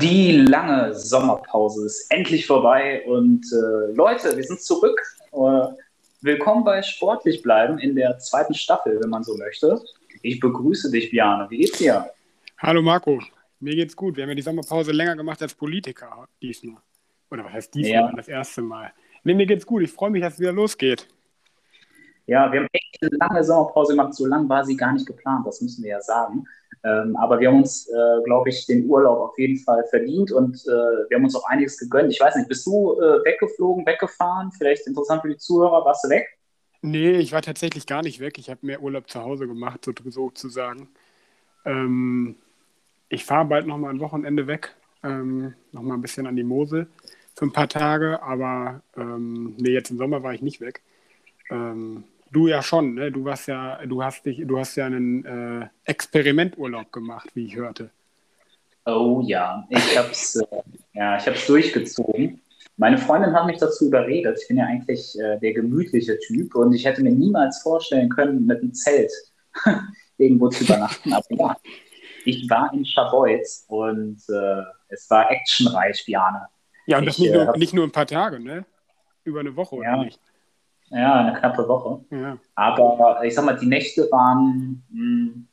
Die lange Sommerpause ist endlich vorbei und äh, Leute, wir sind zurück. Äh, willkommen bei Sportlich bleiben in der zweiten Staffel, wenn man so möchte. Ich begrüße dich, Bjane. Wie geht's dir? Hallo Marco, mir geht's gut. Wir haben ja die Sommerpause länger gemacht als Politiker diesmal. Oder was heißt diesmal? Ja. Das erste Mal. Nee, mir geht's gut. Ich freue mich, dass es wieder losgeht. Ja, wir haben echt eine lange Sommerpause gemacht. So lang war sie gar nicht geplant, das müssen wir ja sagen. Ähm, aber wir haben uns, äh, glaube ich, den Urlaub auf jeden Fall verdient und äh, wir haben uns auch einiges gegönnt. Ich weiß nicht, bist du äh, weggeflogen, weggefahren? Vielleicht interessant für die Zuhörer, warst du weg? Nee, ich war tatsächlich gar nicht weg. Ich habe mehr Urlaub zu Hause gemacht, so, sozusagen. Ähm, ich fahre bald nochmal ein Wochenende weg, ähm, nochmal ein bisschen an die Mosel für ein paar Tage, aber ähm, nee, jetzt im Sommer war ich nicht weg. Ähm, Du ja schon, ne? Du warst ja, du hast dich, du hast ja einen äh, Experimenturlaub gemacht, wie ich hörte. Oh ja, ich hab's, äh, ja, ich hab's durchgezogen. Meine Freundin hat mich dazu überredet. Ich bin ja eigentlich äh, der gemütliche Typ und ich hätte mir niemals vorstellen können, mit einem Zelt irgendwo zu übernachten. Aber ja, ich war in Schabolz und äh, es war actionreich, Biane. Ja, und das nicht, nur, äh, nicht nur ein paar Tage, ne? Über eine Woche, ja, oder nicht? Ja, eine knappe Woche. Ja. Aber ich sag mal, die Nächte waren mh, hm,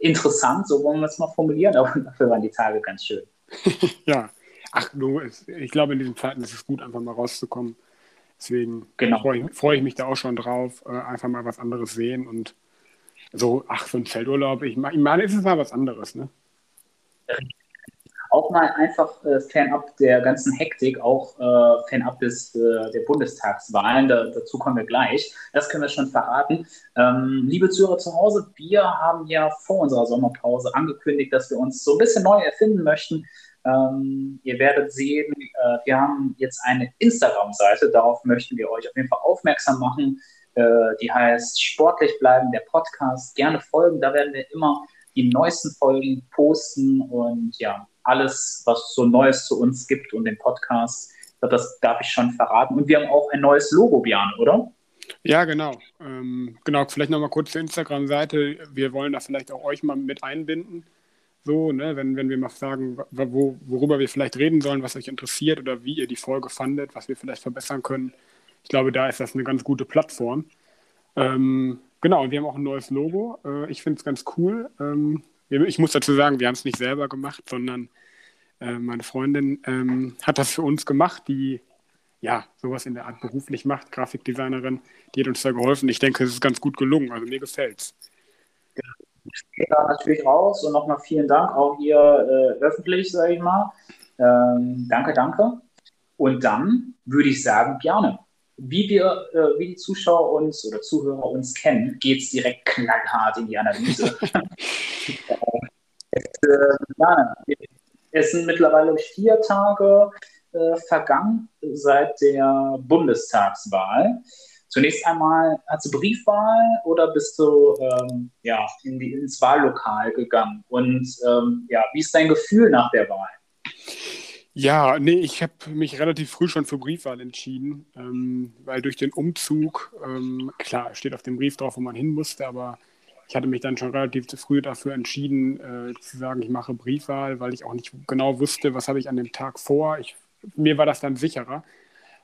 interessant, so wollen wir es mal formulieren, aber dafür waren die Tage ganz schön. ja, ach du, ich glaube, in diesen Zeiten ist es gut, einfach mal rauszukommen. Deswegen genau. freue ich, freu ich, mich da auch schon drauf, äh, einfach mal was anderes sehen und so, ach, so ein Feldurlaub, ich meine, ist es mal was anderes, ne? Auch mal einfach äh, fernab der ganzen Hektik, auch äh, fernab des, äh, der Bundestagswahlen, da, dazu kommen wir gleich. Das können wir schon verraten. Ähm, liebe Zuhörer zu Hause, wir haben ja vor unserer Sommerpause angekündigt, dass wir uns so ein bisschen neu erfinden möchten. Ähm, ihr werdet sehen, äh, wir haben jetzt eine Instagram-Seite, darauf möchten wir euch auf jeden Fall aufmerksam machen. Äh, die heißt Sportlich bleiben, der Podcast. Gerne folgen, da werden wir immer die neuesten Folgen posten und ja, alles, was so Neues zu uns gibt und den Podcast. Das darf ich schon verraten. Und wir haben auch ein neues Logo, Björn, oder? Ja, genau. Ähm, genau, vielleicht nochmal kurz zur Instagram-Seite. Wir wollen da vielleicht auch euch mal mit einbinden. So, ne, wenn, wenn wir mal sagen, wo, worüber wir vielleicht reden sollen, was euch interessiert oder wie ihr die Folge fandet, was wir vielleicht verbessern können. Ich glaube, da ist das eine ganz gute Plattform. Ähm, genau, und wir haben auch ein neues Logo. Äh, ich finde es ganz cool. Ähm, ich muss dazu sagen, wir haben es nicht selber gemacht, sondern äh, meine Freundin ähm, hat das für uns gemacht, die ja sowas in der Art beruflich macht, Grafikdesignerin, die hat uns da geholfen. Ich denke, es ist ganz gut gelungen, also mir gefällt es. Ich gehe da natürlich raus und nochmal vielen Dank auch hier äh, öffentlich, sage ich mal. Ähm, danke, danke. Und dann würde ich sagen, Bjarne, wie wir, äh, wie die Zuschauer uns oder Zuhörer uns kennen, geht es direkt knallhart in die Analyse. es, äh, ja, es sind mittlerweile vier Tage äh, vergangen seit der Bundestagswahl. Zunächst einmal, hast du Briefwahl oder bist du ähm, ja, in die, ins Wahllokal gegangen? Und ähm, ja, wie ist dein Gefühl nach der Wahl? Ja, nee, ich habe mich relativ früh schon für Briefwahl entschieden, ähm, weil durch den Umzug, ähm, klar, steht auf dem Brief drauf, wo man hin musste, aber ich hatte mich dann schon relativ früh dafür entschieden, äh, zu sagen, ich mache Briefwahl, weil ich auch nicht genau wusste, was habe ich an dem Tag vor. Ich, mir war das dann sicherer.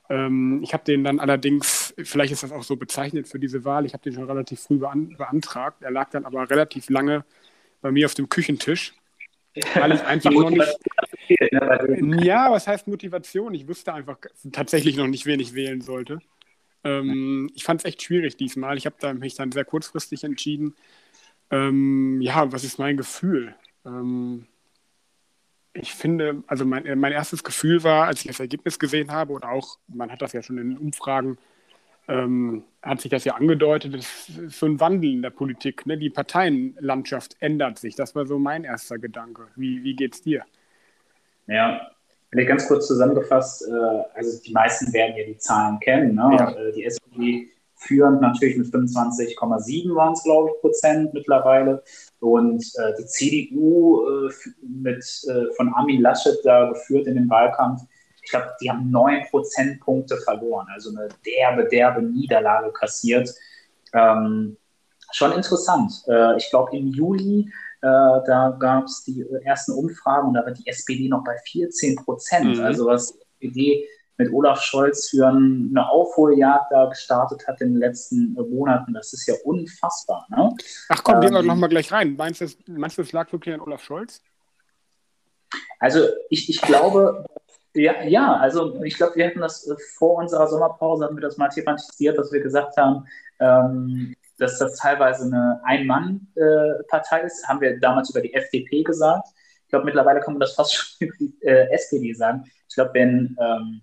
Ähm, ich habe den dann allerdings, vielleicht ist das auch so bezeichnet für diese Wahl, ich habe den schon relativ früh bean beantragt. Er lag dann aber relativ lange bei mir auf dem Küchentisch, weil ich einfach noch nicht. Ne, ja, was heißt Motivation? Ich wusste einfach tatsächlich noch nicht, wen ich wählen sollte. Ähm, ich fand es echt schwierig diesmal. Ich habe da mich dann sehr kurzfristig entschieden. Ähm, ja, was ist mein Gefühl? Ähm, ich finde, also mein, äh, mein erstes Gefühl war, als ich das Ergebnis gesehen habe, oder auch, man hat das ja schon in den Umfragen, ähm, hat sich das ja angedeutet, es ist so ein Wandel in der Politik. Ne? Die Parteienlandschaft ändert sich. Das war so mein erster Gedanke. Wie, wie es dir? Ja, Vielleicht ganz kurz zusammengefasst, äh, also die meisten werden ja die Zahlen kennen. Ne? Ja. Äh, die SPD führend natürlich mit 25,7 waren es, glaube ich, Prozent mittlerweile. Und äh, die CDU äh, mit äh, von Armin Laschet da geführt in den Wahlkampf, ich glaube, die haben neun Prozentpunkte verloren, also eine derbe, derbe Niederlage kassiert. Ähm, schon interessant. Äh, ich glaube, im Juli da gab es die ersten Umfragen und da war die SPD noch bei 14 Prozent. Mhm. Also was die SPD mit Olaf Scholz für eine Aufholjagd da gestartet hat in den letzten Monaten, das ist ja unfassbar. Ne? Ach komm, gehen wir ähm, nochmal gleich rein. Meinst du, meinst du, es lag wirklich an Olaf Scholz? Also ich, ich glaube, ja, ja, also ich glaube, wir hätten das vor unserer Sommerpause, haben wir das mal thematisiert, dass wir gesagt haben, ähm, dass das teilweise eine Ein-Mann-Partei ist, haben wir damals über die FDP gesagt. Ich glaube, mittlerweile kann man das fast schon über die äh, SPD sagen. Ich glaube, wenn ähm,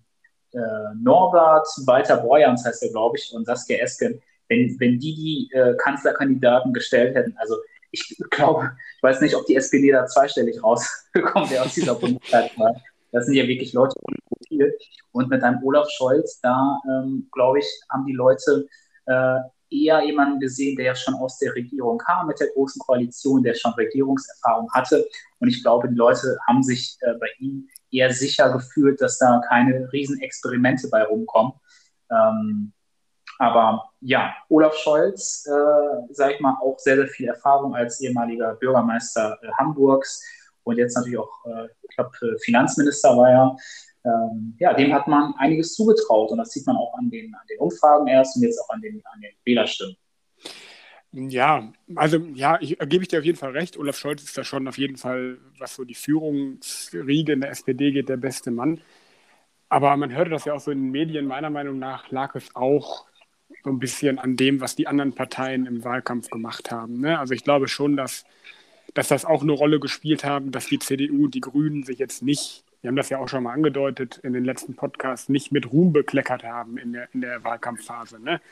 äh, Norbert Walter Borjans heißt er, glaube ich, und Saskia Esken, wenn, wenn die die äh, Kanzlerkandidaten gestellt hätten, also ich glaube, ich weiß nicht, ob die SPD da zweistellig rausgekommen wäre aus dieser Bundestagswahl. Das sind ja wirklich Leute ohne Profil. Und mit einem Olaf Scholz, da ähm, glaube ich, haben die Leute äh, eher jemanden gesehen, der ja schon aus der Regierung kam, mit der Großen Koalition, der schon Regierungserfahrung hatte. Und ich glaube, die Leute haben sich äh, bei ihm eher sicher gefühlt, dass da keine Riesenexperimente bei rumkommen. Ähm, aber ja, Olaf Scholz, äh, sage ich mal, auch sehr, sehr viel Erfahrung als ehemaliger Bürgermeister äh, Hamburgs und jetzt natürlich auch, äh, ich glaube, Finanzminister war er. Ähm, ja, dem hat man einiges zugetraut und das sieht man auch an den, an den Umfragen erst und jetzt auch an den, an den Wählerstimmen. Ja, also ja, ich, gebe ich dir auf jeden Fall recht. Olaf Scholz ist da schon auf jeden Fall, was so die Führungsriege in der SPD geht, der beste Mann. Aber man hörte das ja auch so in den Medien. Meiner Meinung nach lag es auch so ein bisschen an dem, was die anderen Parteien im Wahlkampf gemacht haben. Ne? Also ich glaube schon, dass, dass das auch eine Rolle gespielt haben, dass die CDU und die Grünen sich jetzt nicht wir haben das ja auch schon mal angedeutet in den letzten Podcasts, nicht mit Ruhm bekleckert haben in der, in der Wahlkampfphase. Ne?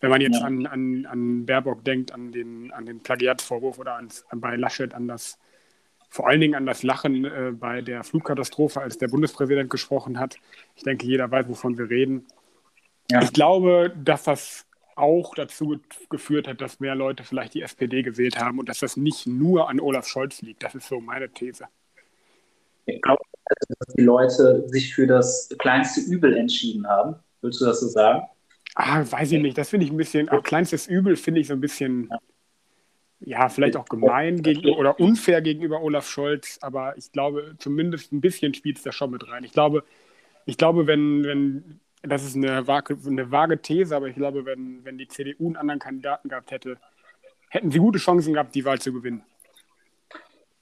Wenn man jetzt ja. an, an, an Baerbock denkt, an den, an den Plagiatsvorwurf oder ans, bei Laschet an das, vor allen Dingen an das Lachen äh, bei der Flugkatastrophe, als der Bundespräsident gesprochen hat. Ich denke, jeder weiß, wovon wir reden. Ja. Ich glaube, dass das auch dazu geführt hat, dass mehr Leute vielleicht die SPD gewählt haben und dass das nicht nur an Olaf Scholz liegt. Das ist so meine These. Ich glaube, dass die Leute sich für das kleinste Übel entschieden haben. Würdest du das so sagen? Ah, weiß ich nicht. Das finde ich ein bisschen, auch kleinstes Übel finde ich so ein bisschen, ja, vielleicht auch gemein oder unfair gegenüber Olaf Scholz, aber ich glaube, zumindest ein bisschen spielt es da schon mit rein. Ich glaube, ich glaube, wenn, wenn, das ist eine vage, eine vage These, aber ich glaube, wenn, wenn die CDU einen anderen Kandidaten gehabt hätte, hätten sie gute Chancen gehabt, die Wahl zu gewinnen.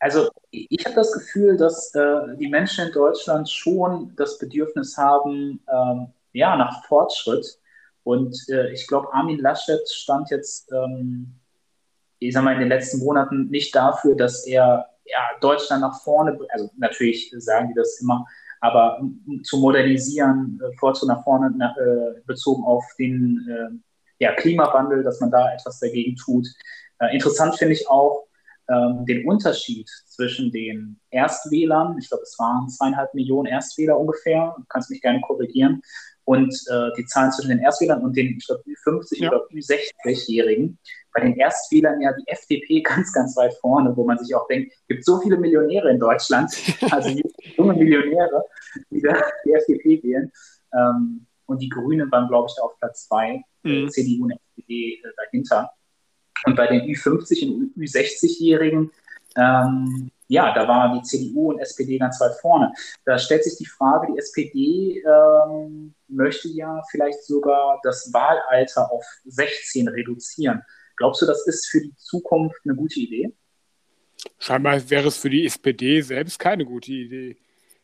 Also ich habe das Gefühl, dass äh, die Menschen in Deutschland schon das Bedürfnis haben, ähm, ja, nach Fortschritt. Und äh, ich glaube, Armin Laschet stand jetzt, ähm, ich sag mal, in den letzten Monaten nicht dafür, dass er ja, Deutschland nach vorne, also natürlich sagen die das immer, aber um, zu modernisieren, äh, Fortschritt nach vorne na, äh, bezogen auf den äh, ja, Klimawandel, dass man da etwas dagegen tut. Äh, interessant finde ich auch, ähm, den Unterschied zwischen den Erstwählern, ich glaube, es waren zweieinhalb Millionen Erstwähler ungefähr, du kannst mich gerne korrigieren, und äh, die Zahlen zwischen den Erstwählern und den, ich glaube, Ü50 ja. oder Ü60-Jährigen. Bei den Erstwählern ja die FDP ganz, ganz weit vorne, wo man sich auch denkt, es gibt so viele Millionäre in Deutschland, also junge Millionäre, die da die FDP wählen. Ähm, und die Grünen waren, glaube ich, auf Platz zwei, mhm. CDU und FDP äh, dahinter. Und bei den Ü50 und Ü60-Jährigen, ähm, ja, da war die CDU und SPD ganz weit vorne. Da stellt sich die Frage, die SPD ähm, möchte ja vielleicht sogar das Wahlalter auf 16 reduzieren. Glaubst du, das ist für die Zukunft eine gute Idee? Scheinbar wäre es für die SPD selbst keine gute Idee,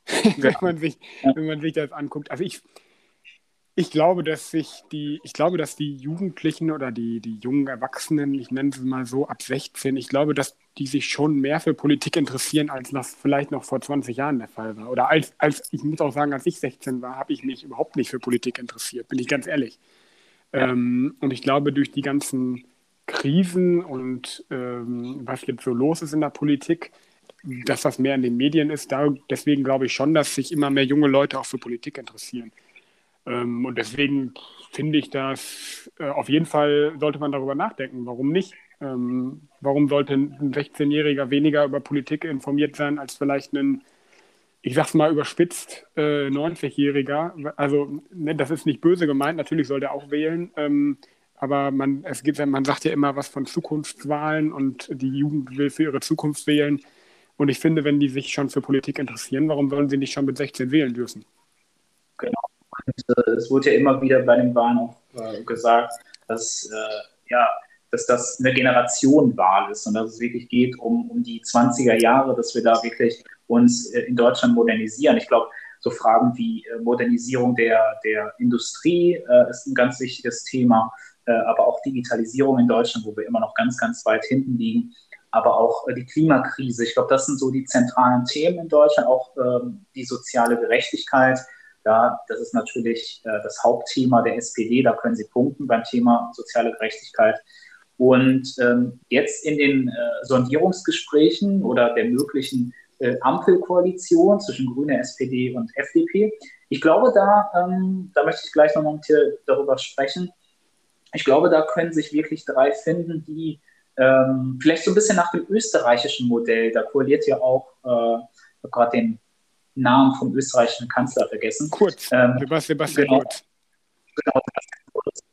wenn, man sich, wenn man sich das anguckt. Also ich, ich glaube, dass sich die, ich glaube, dass die Jugendlichen oder die, die jungen Erwachsenen, ich nenne sie mal so, ab 16, ich glaube, dass die sich schon mehr für Politik interessieren, als das vielleicht noch vor 20 Jahren der Fall war. Oder als, als ich muss auch sagen, als ich 16 war, habe ich mich überhaupt nicht für Politik interessiert, bin ich ganz ehrlich. Ja. Ähm, und ich glaube, durch die ganzen Krisen und ähm, was jetzt so los ist in der Politik, dass das mehr in den Medien ist, da, deswegen glaube ich schon, dass sich immer mehr junge Leute auch für Politik interessieren. Ähm, und deswegen finde ich das, äh, auf jeden Fall sollte man darüber nachdenken, warum nicht? Ähm, warum sollte ein 16-Jähriger weniger über Politik informiert sein als vielleicht ein, ich sag's mal überspitzt, äh, 90-Jähriger? Also, ne, das ist nicht böse gemeint, natürlich soll der auch wählen. Ähm, aber man, es gibt, man sagt ja immer was von Zukunftswahlen und die Jugend will für ihre Zukunft wählen. Und ich finde, wenn die sich schon für Politik interessieren, warum sollen sie nicht schon mit 16 wählen dürfen? Genau. Und, äh, es wurde ja immer wieder bei den Wahlen auch äh, gesagt, dass, äh, ja, dass das eine Generationenwahl ist und dass es wirklich geht um, um die 20er Jahre, dass wir da wirklich uns äh, in Deutschland modernisieren. Ich glaube, so Fragen wie äh, Modernisierung der, der Industrie ist ein ganz wichtiges Thema, aber auch Digitalisierung in Deutschland, wo wir immer noch ganz, ganz weit hinten liegen aber auch die Klimakrise. Ich glaube, das sind so die zentralen Themen in Deutschland, auch ähm, die soziale Gerechtigkeit. Ja, das ist natürlich äh, das Hauptthema der SPD. Da können Sie punkten beim Thema soziale Gerechtigkeit. Und ähm, jetzt in den äh, Sondierungsgesprächen oder der möglichen äh, Ampelkoalition zwischen Grüne, SPD und FDP, ich glaube, da, ähm, da möchte ich gleich nochmal mit dir darüber sprechen. Ich glaube, da können sich wirklich drei finden, die ähm, vielleicht so ein bisschen nach dem österreichischen Modell. Da koaliert ja auch, äh, ich gerade den Namen vom österreichischen Kanzler vergessen. Kurz, ähm, Sebastian genau, Kurz. Genau,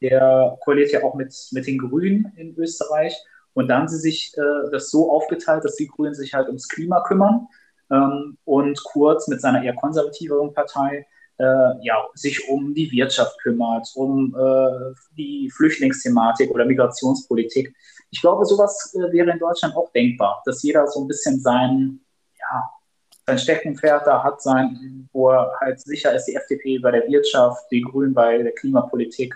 der koaliert ja auch mit, mit den Grünen in Österreich. Und da haben sie sich äh, das so aufgeteilt, dass die Grünen sich halt ums Klima kümmern ähm, und Kurz mit seiner eher konservativeren Partei äh, ja, sich um die Wirtschaft kümmert, um äh, die Flüchtlingsthematik oder Migrationspolitik. Ich glaube, sowas äh, wäre in Deutschland auch denkbar, dass jeder so ein bisschen sein, ja, sein Steckenpferd da hat, sein, wo er halt sicher ist, die FDP bei der Wirtschaft, die Grünen bei der Klimapolitik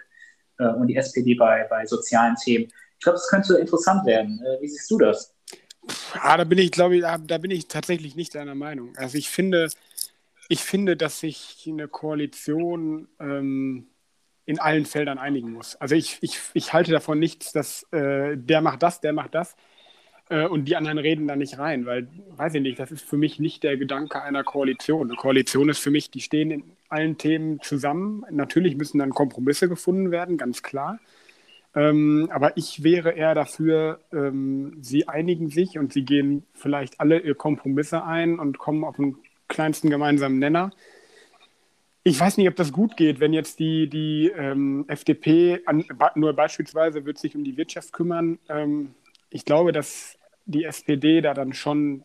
äh, und die SPD bei, bei sozialen Themen. Ich glaube, das könnte interessant werden. Äh, wie siehst du das? Ah, da bin ich, glaube ich, da, bin ich tatsächlich nicht deiner Meinung. Also ich finde, ich finde, dass sich eine Koalition ähm, in allen Feldern einigen muss. Also ich, ich, ich halte davon nichts, dass äh, der macht das, der macht das äh, und die anderen reden da nicht rein, weil, weiß ich nicht, das ist für mich nicht der Gedanke einer Koalition. Eine Koalition ist für mich, die stehen in allen Themen zusammen. Natürlich müssen dann Kompromisse gefunden werden, ganz klar. Ähm, aber ich wäre eher dafür, ähm, sie einigen sich und sie gehen vielleicht alle ihre Kompromisse ein und kommen auf den kleinsten gemeinsamen Nenner. Ich weiß nicht, ob das gut geht, wenn jetzt die, die ähm, FDP an, nur beispielsweise wird sich um die Wirtschaft kümmern. Ähm, ich glaube, dass die SPD da dann schon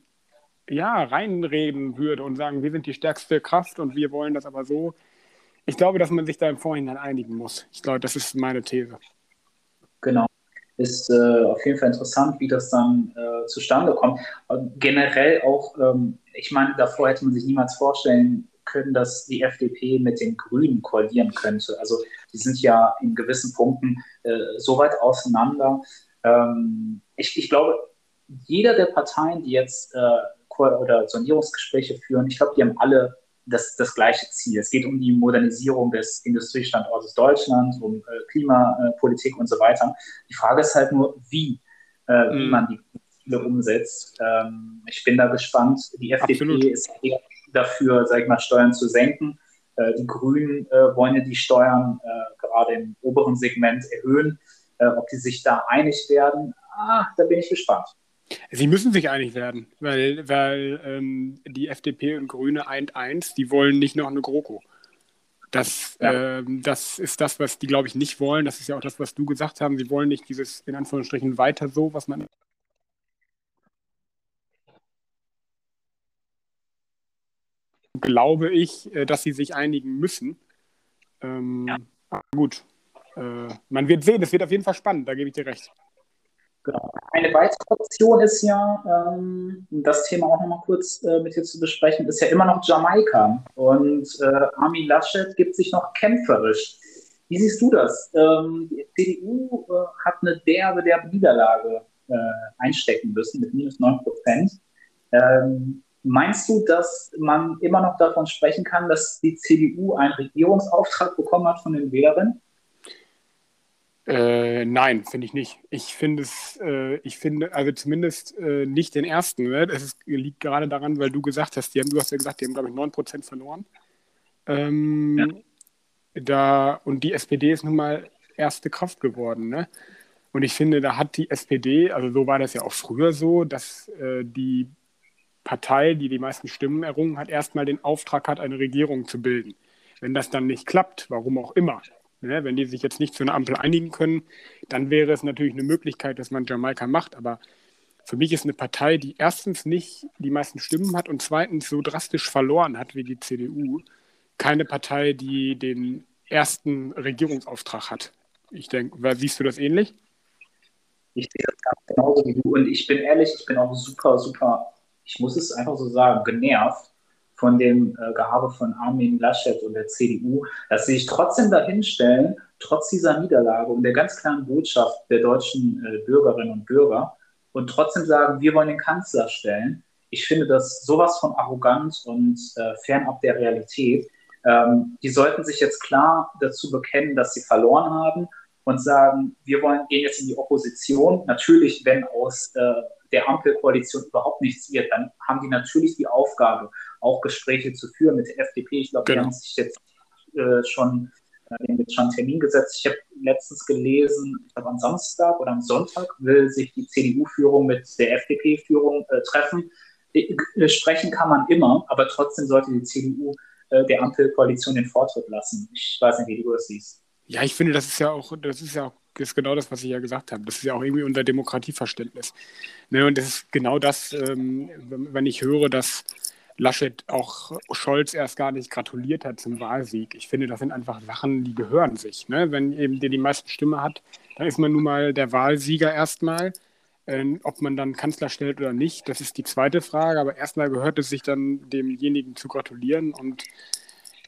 ja, reinreden würde und sagen, wir sind die stärkste Kraft und wir wollen das aber so. Ich glaube, dass man sich da im Vorhinein einigen muss. Ich glaube, das ist meine These. Genau. Ist äh, auf jeden Fall interessant, wie das dann äh, zustande kommt. Generell auch, ähm, ich meine, davor hätte man sich niemals vorstellen können, dass die FDP mit den Grünen koalieren könnte. Also die sind ja in gewissen Punkten äh, so weit auseinander. Ähm, ich, ich glaube, jeder der Parteien, die jetzt äh, oder Sondierungsgespräche führen, ich glaube, die haben alle das, das gleiche Ziel. Es geht um die Modernisierung des Industriestandortes Deutschland, um äh, Klimapolitik und so weiter. Die Frage ist halt nur, wie, äh, mhm. wie man die Ziele umsetzt. Ähm, ich bin da gespannt. Die FDP Absolut. ist eher dafür, sage ich mal, Steuern zu senken. Äh, die Grünen äh, wollen ja die Steuern äh, gerade im oberen Segment erhöhen. Äh, ob die sich da einig werden, ah, da bin ich gespannt. Sie müssen sich einig werden, weil, weil ähm, die FDP und Grüne eint eins, die wollen nicht noch eine GroKo. Das, ja. ähm, das ist das, was die, glaube ich, nicht wollen. Das ist ja auch das, was du gesagt hast. Sie wollen nicht dieses, in Anführungsstrichen, weiter so, was man. Glaube ich, äh, dass sie sich einigen müssen. Ähm, ja. Gut. Äh, man wird sehen, es wird auf jeden Fall spannend, da gebe ich dir recht. Genau. Eine weitere Option ist ja, ähm, um das Thema auch nochmal kurz äh, mit dir zu besprechen, ist ja immer noch Jamaika. Und äh, Armin Laschet gibt sich noch kämpferisch. Wie siehst du das? Ähm, die CDU äh, hat eine derbe, derbe Niederlage äh, einstecken müssen mit minus 9 Prozent. Ähm, meinst du, dass man immer noch davon sprechen kann, dass die CDU einen Regierungsauftrag bekommen hat von den Wählerinnen? Äh, nein, finde ich nicht. Ich finde es, äh, ich finde, also zumindest äh, nicht den ersten. Ne? Das ist, liegt gerade daran, weil du gesagt hast, die haben, du hast ja gesagt, die haben, glaube ich, 9% verloren. Ähm, ja. da, und die SPD ist nun mal erste Kraft geworden. Ne? Und ich finde, da hat die SPD, also so war das ja auch früher so, dass äh, die Partei, die die meisten Stimmen errungen hat, erstmal den Auftrag hat, eine Regierung zu bilden. Wenn das dann nicht klappt, warum auch immer, Ne? Wenn die sich jetzt nicht zu einer Ampel einigen können, dann wäre es natürlich eine Möglichkeit, dass man Jamaika macht. Aber für mich ist eine Partei, die erstens nicht die meisten Stimmen hat und zweitens so drastisch verloren hat wie die CDU, keine Partei, die den ersten Regierungsauftrag hat. Ich denke, siehst du das ähnlich? Ich sehe das ganz genauso wie du. Und ich bin ehrlich, ich bin auch super, super, ich muss es einfach so sagen, genervt von dem äh, Gehabe von Armin Laschet und der CDU, dass sie sich trotzdem dahinstellen, trotz dieser Niederlage und der ganz klaren Botschaft der deutschen äh, Bürgerinnen und Bürger und trotzdem sagen, wir wollen den Kanzler stellen. Ich finde das sowas von arrogant und äh, fernab der Realität. Ähm, die sollten sich jetzt klar dazu bekennen, dass sie verloren haben und sagen, wir wollen, gehen jetzt in die Opposition. Natürlich, wenn aus äh, der Ampelkoalition überhaupt nichts wird, dann haben die natürlich die Aufgabe, auch Gespräche zu führen mit der FDP. Ich glaube, genau. die haben sich jetzt äh, schon äh, mit schon Termin gesetzt. Ich habe letztens gelesen, ich glaube am Samstag oder am Sonntag will sich die CDU-Führung mit der FDP-Führung äh, treffen. Äh, sprechen kann man immer, aber trotzdem sollte die CDU äh, der Ampelkoalition den Vortritt lassen. Ich weiß nicht, wie du das siehst. Ja, ich finde, das ist ja auch, das ist ja auch ist genau das, was ich ja gesagt habe. Das ist ja auch irgendwie unser Demokratieverständnis. Ne, und das ist genau das, ähm, wenn ich höre, dass Laschet auch Scholz erst gar nicht gratuliert hat zum Wahlsieg. Ich finde, das sind einfach Sachen, die gehören sich. Ne? Wenn eben der die meisten Stimme hat, dann ist man nun mal der Wahlsieger erstmal. Ähm, ob man dann Kanzler stellt oder nicht, das ist die zweite Frage. Aber erstmal gehört es sich dann demjenigen zu gratulieren. Und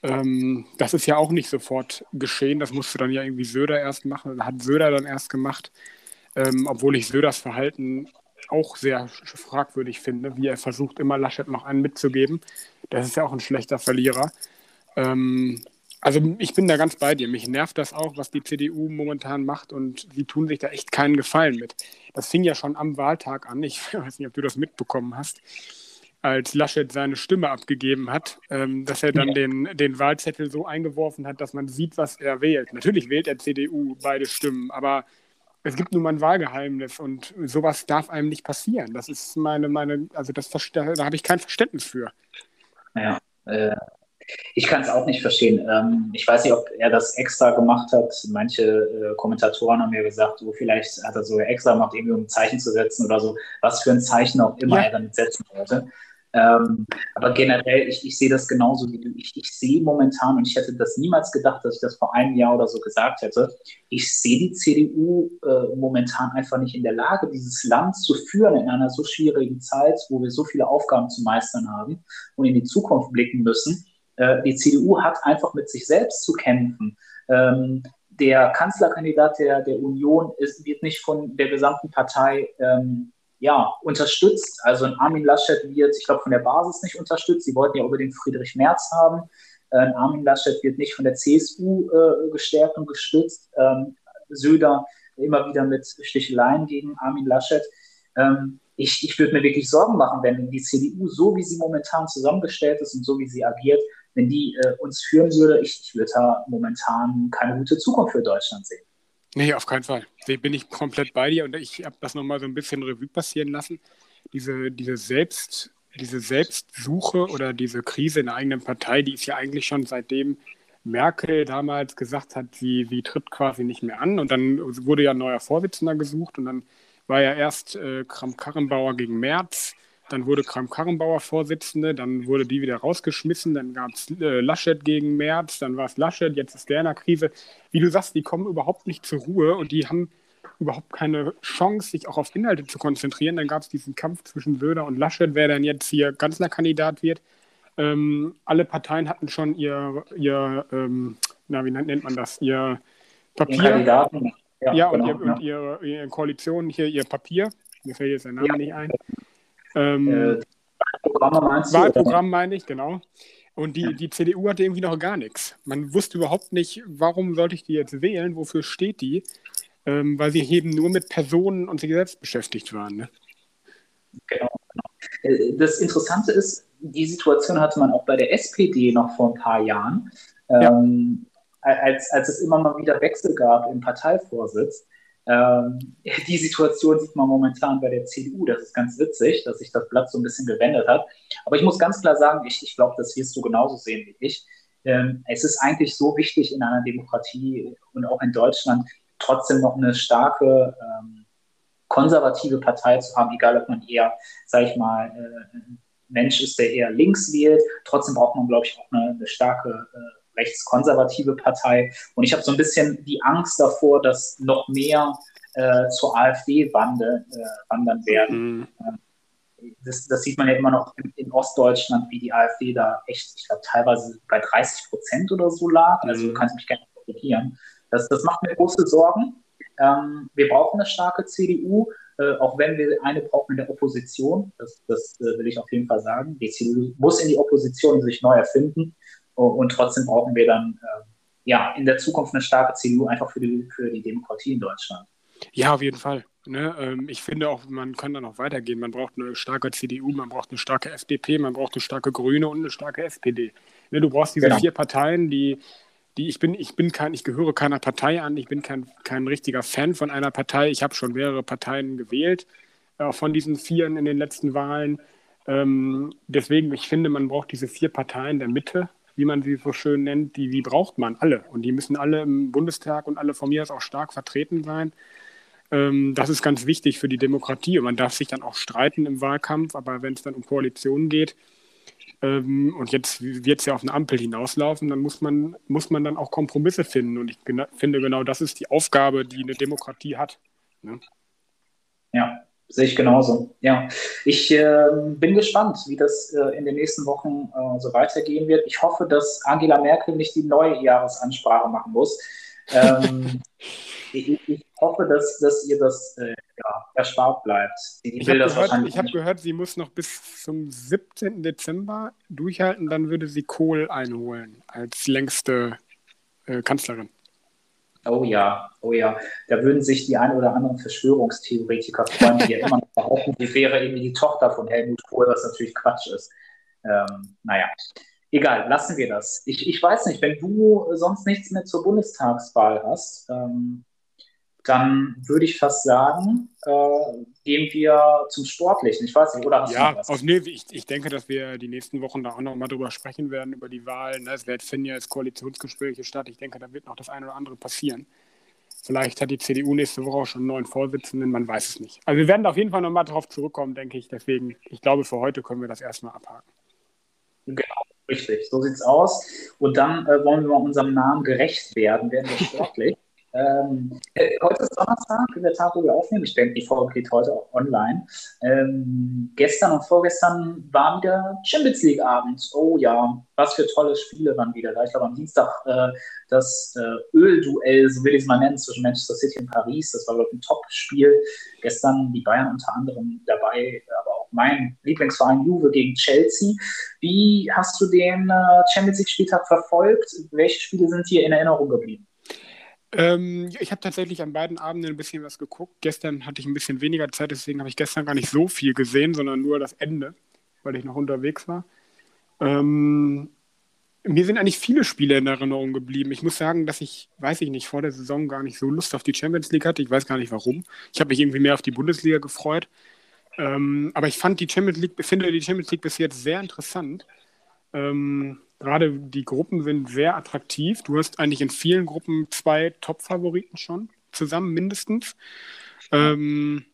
ähm, das ist ja auch nicht sofort geschehen. Das musste dann ja irgendwie Söder erst machen. Hat Söder dann erst gemacht. Ähm, obwohl ich Söders Verhalten auch sehr fragwürdig finde, wie er versucht, immer Laschet noch einen mitzugeben. Das ist ja auch ein schlechter Verlierer. Ähm, also ich bin da ganz bei dir. Mich nervt das auch, was die CDU momentan macht und sie tun sich da echt keinen Gefallen mit. Das fing ja schon am Wahltag an. Ich weiß nicht, ob du das mitbekommen hast, als Laschet seine Stimme abgegeben hat, ähm, dass er dann ja. den, den Wahlzettel so eingeworfen hat, dass man sieht, was er wählt. Natürlich wählt er CDU beide Stimmen, aber es gibt nun mal ein Wahlgeheimnis und sowas darf einem nicht passieren. Das ist meine, meine, also das da, da habe ich kein Verständnis für. Ja, äh, ich kann es auch nicht verstehen. Ähm, ich weiß nicht, ob er das extra gemacht hat. Manche äh, Kommentatoren haben mir gesagt, so vielleicht hat er so extra gemacht, irgendwie um ein Zeichen zu setzen oder so, was für ein Zeichen auch immer ja. er damit setzen wollte. Ähm, aber generell, ich, ich sehe das genauso wie du. Ich, ich sehe momentan, und ich hätte das niemals gedacht, dass ich das vor einem Jahr oder so gesagt hätte, ich sehe die CDU äh, momentan einfach nicht in der Lage, dieses Land zu führen in einer so schwierigen Zeit, wo wir so viele Aufgaben zu meistern haben und in die Zukunft blicken müssen. Äh, die CDU hat einfach mit sich selbst zu kämpfen. Ähm, der Kanzlerkandidat der, der Union ist, wird nicht von der gesamten Partei ähm, ja, unterstützt. Also ein Armin Laschet wird, ich glaube, von der Basis nicht unterstützt. Sie wollten ja unbedingt Friedrich Merz haben. Äh, ein Armin Laschet wird nicht von der CSU äh, gestärkt und gestützt. Ähm, Söder immer wieder mit Sticheleien gegen Armin Laschet. Ähm, ich, ich würde mir wirklich Sorgen machen, wenn die CDU, so wie sie momentan zusammengestellt ist und so wie sie agiert, wenn die äh, uns führen würde, ich, ich würde da momentan keine gute Zukunft für Deutschland sehen. Nee, auf keinen Fall. Da bin ich komplett bei dir und ich habe das nochmal so ein bisschen Revue passieren lassen. Diese, diese, Selbst, diese Selbstsuche oder diese Krise in der eigenen Partei, die ist ja eigentlich schon seitdem Merkel damals gesagt hat, sie, sie tritt quasi nicht mehr an und dann wurde ja ein neuer Vorsitzender gesucht und dann war ja erst äh, Kramp-Karrenbauer gegen Merz, dann wurde Kramp-Karrenbauer Vorsitzende, dann wurde die wieder rausgeschmissen, dann gab es äh, Laschet gegen Merz, dann war es Laschet, jetzt ist der in der Krise. Wie du sagst, die kommen überhaupt nicht zur Ruhe und die haben überhaupt keine Chance, sich auch auf Inhalte zu konzentrieren. Dann gab es diesen Kampf zwischen Söder und Laschet, wer dann jetzt hier Kanzlerkandidat wird. Ähm, alle Parteien hatten schon ihr, ihr ähm, na, wie nennt man das, ihr Papier. Ja, ja, und, genau, ihr, ja. und ihre, ihre Koalition hier ihr Papier. Mir fällt jetzt der Name ja. nicht ein. Ähm, äh, Wahlprogramm meine ich, genau. Und die, die CDU hatte irgendwie noch gar nichts. Man wusste überhaupt nicht, warum sollte ich die jetzt wählen, wofür steht die, ähm, weil sie eben nur mit Personen und sich selbst beschäftigt waren. Ne? Genau, genau. Äh, das Interessante ist, die Situation hatte man auch bei der SPD noch vor ein paar Jahren, ähm, als, als es immer mal wieder Wechsel gab im Parteivorsitz. Ähm, die Situation sieht man momentan bei der CDU. Das ist ganz witzig, dass sich das Blatt so ein bisschen gewendet hat. Aber ich muss ganz klar sagen, ich, ich glaube, das wirst du genauso sehen wie ich. ähm, es ist eigentlich so wichtig in einer Demokratie und auch in Deutschland trotzdem noch eine starke ähm, konservative Partei zu haben, egal ob man eher, sag ich mal, äh, Mensch ist, der eher links wählt. Trotzdem braucht man, glaube ich, auch eine, eine starke äh, rechtskonservative Partei. Und ich habe so ein bisschen die Angst davor, dass noch mehr äh, zur AfD wande, äh, wandern werden. Mhm. Ähm, das, das, sieht man ja immer noch in, in, Ostdeutschland, wie die AfD da echt, ich glaube, teilweise bei 30 Prozent oder so lag. Also mhm. du kannst mich gerne korrigieren. Das, das macht mir große Sorgen. Ähm, wir brauchen eine starke CDU, äh, auch wenn wir eine brauchen in der Opposition. Das, das äh, will ich auf jeden Fall sagen. Die CDU muss in die Opposition sich neu erfinden. Und trotzdem brauchen wir dann äh, ja in der Zukunft eine starke CDU einfach für die, für die Demokratie in Deutschland. Ja, auf jeden Fall. Ne, ähm, ich finde auch, man kann da noch weitergehen. Man braucht eine starke CDU, man braucht eine starke FDP, man braucht eine starke Grüne und eine starke SPD. Ne, du brauchst diese genau. vier Parteien, die, die ich bin, ich bin kein, ich gehöre keiner Partei an, ich bin kein, kein richtiger Fan von einer Partei. Ich habe schon mehrere Parteien gewählt, äh, von diesen vieren in den letzten Wahlen. Ähm, deswegen, ich finde, man braucht diese vier Parteien der Mitte, wie man sie so schön nennt, die, die braucht man alle. Und die müssen alle im Bundestag und alle von mir aus auch stark vertreten sein. Ähm, das ist ganz wichtig für die Demokratie. Und man darf sich dann auch streiten im Wahlkampf, aber wenn es dann um Koalitionen geht, ähm, und jetzt wird es ja auf eine Ampel hinauslaufen, dann muss man, muss man dann auch Kompromisse finden. Und ich finde genau das ist die Aufgabe, die eine Demokratie hat. Ne? Ja, sehe ich genauso. Ja, ich äh, bin gespannt, wie das äh, in den nächsten Wochen äh, so weitergehen wird. Ich hoffe, dass Angela Merkel nicht die neue Jahresansprache machen muss. Ähm, ich, ich, hoffe, dass, dass ihr das äh, ja, erspart bleibt. Die ich habe gehört, hab gehört, sie muss noch bis zum 17. Dezember durchhalten, dann würde sie Kohl einholen als längste äh, Kanzlerin. Oh ja, oh ja. Da würden sich die ein oder anderen Verschwörungstheoretiker freuen, die ja immer noch behaupten, sie wäre irgendwie die Tochter von Helmut Kohl, was natürlich Quatsch ist. Ähm, naja, egal, lassen wir das. Ich, ich weiß nicht, wenn du sonst nichts mehr zur Bundestagswahl hast, ähm, dann würde ich fast sagen, äh, gehen wir zum Sportlichen. Ich weiß nicht, oder hast ja, du was? Auf, nee, ich, ich denke, dass wir die nächsten Wochen da auch noch mal drüber sprechen werden, über die Wahl. Ne? Es wird, finden ja jetzt Koalitionsgespräche statt. Ich denke, da wird noch das eine oder andere passieren. Vielleicht hat die CDU nächste Woche auch schon einen neuen Vorsitzenden, man weiß es nicht. Also wir werden auf jeden Fall noch mal darauf zurückkommen, denke ich. Deswegen, ich glaube, für heute können wir das erstmal abhaken. Genau, richtig. So sieht es aus. Und dann äh, wollen wir mal unserem Namen gerecht werden, werden wir sportlich. Ähm, äh, heute ist Donnerstag, der Tag, wo wir aufnehmen. Ich denke, die Folge geht heute auch online. Ähm, gestern und vorgestern war wieder Champions League Abend. Oh ja, was für tolle Spiele waren wieder da. Ich glaube, am Dienstag äh, das äh, Ölduell, so will ich es mal nennen, zwischen Manchester City und Paris. Das war, glaube ich, ein Top-Spiel. Gestern die Bayern unter anderem dabei, aber auch mein Lieblingsverein Juve gegen Chelsea. Wie hast du den äh, Champions League-Spieltag verfolgt? Welche Spiele sind dir in Erinnerung geblieben? Ähm, ich habe tatsächlich an beiden Abenden ein bisschen was geguckt. Gestern hatte ich ein bisschen weniger Zeit, deswegen habe ich gestern gar nicht so viel gesehen, sondern nur das Ende, weil ich noch unterwegs war. Ähm, mir sind eigentlich viele Spiele in Erinnerung geblieben. Ich muss sagen, dass ich, weiß ich nicht, vor der Saison gar nicht so Lust auf die Champions League hatte. Ich weiß gar nicht warum. Ich habe mich irgendwie mehr auf die Bundesliga gefreut. Ähm, aber ich fand die Champions League, finde die Champions League bis jetzt sehr interessant. Ähm, gerade die Gruppen sind sehr attraktiv. Du hast eigentlich in vielen Gruppen zwei Top-Favoriten schon zusammen mindestens. Ähm,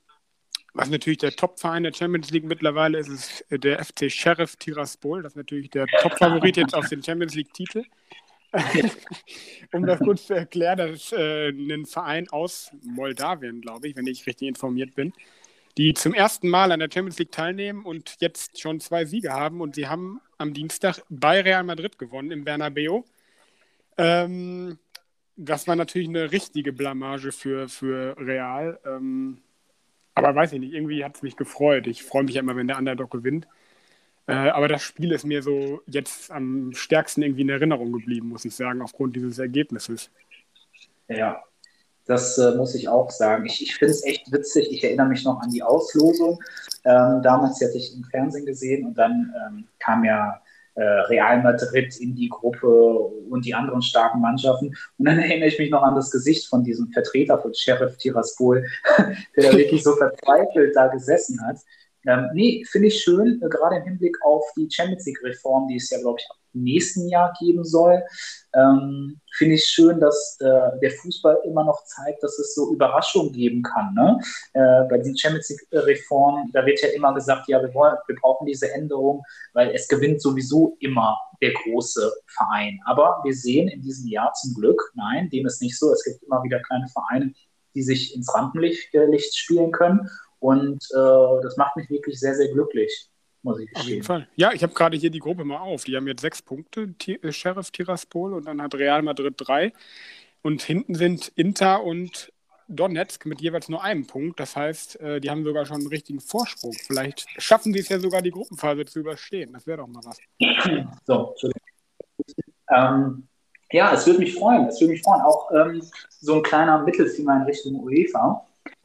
was natürlich der Top-Verein der Champions League mittlerweile ist, ist der FC Sheriff Tiraspol. Das ist natürlich der Top-Favorit jetzt auf den Champions League-Titel. um das kurz zu erklären, das ist äh, ein Verein aus Moldawien, glaube ich, wenn ich richtig informiert bin die zum ersten Mal an der Champions League teilnehmen und jetzt schon zwei Siege haben. Und sie haben am Dienstag bei Real Madrid gewonnen im Bernabeu. Ähm, das war natürlich eine richtige Blamage für, für Real. Ähm, aber weiß ich nicht, irgendwie hat es mich gefreut. Ich freue mich ja immer, wenn der Underdog gewinnt. Äh, aber das Spiel ist mir so jetzt am stärksten irgendwie in Erinnerung geblieben, muss ich sagen, aufgrund dieses Ergebnisses. Ja, das äh, muss ich auch sagen. Ich, ich finde es echt witzig. Ich erinnere mich noch an die Auslosung. Ähm, damals hatte ich im Fernsehen gesehen und dann ähm, kam ja äh, Real Madrid in die Gruppe und die anderen starken Mannschaften. Und dann erinnere ich mich noch an das Gesicht von diesem Vertreter von Sheriff Tiraspol, der da wirklich so verzweifelt da gesessen hat. Ähm, nee, finde ich schön, äh, gerade im Hinblick auf die Champions League-Reform, die es ja, glaube ich, im nächsten Jahr geben soll. Ähm, Finde ich schön, dass äh, der Fußball immer noch zeigt, dass es so Überraschungen geben kann. Ne? Äh, bei diesen Champions League-Reformen, da wird ja immer gesagt, ja, wir, wollen, wir brauchen diese Änderung, weil es gewinnt sowieso immer der große Verein. Aber wir sehen in diesem Jahr zum Glück, nein, dem ist nicht so. Es gibt immer wieder kleine Vereine, die sich ins Rampenlicht äh, spielen können. Und äh, das macht mich wirklich sehr, sehr glücklich muss ich Auf jeden Fall. Ja, ich habe gerade hier die Gruppe mal auf. Die haben jetzt sechs Punkte, T äh, Sheriff Tiraspol und dann hat Real Madrid drei. Und hinten sind Inter und Donetsk mit jeweils nur einem Punkt. Das heißt, äh, die haben sogar schon einen richtigen Vorsprung. Vielleicht schaffen sie es ja sogar, die Gruppenphase zu überstehen. Das wäre doch mal was. So. Ähm, ja, es würde mich freuen. Es würde mich freuen. Auch ähm, so ein kleiner Mittelfinger in Richtung UEFA.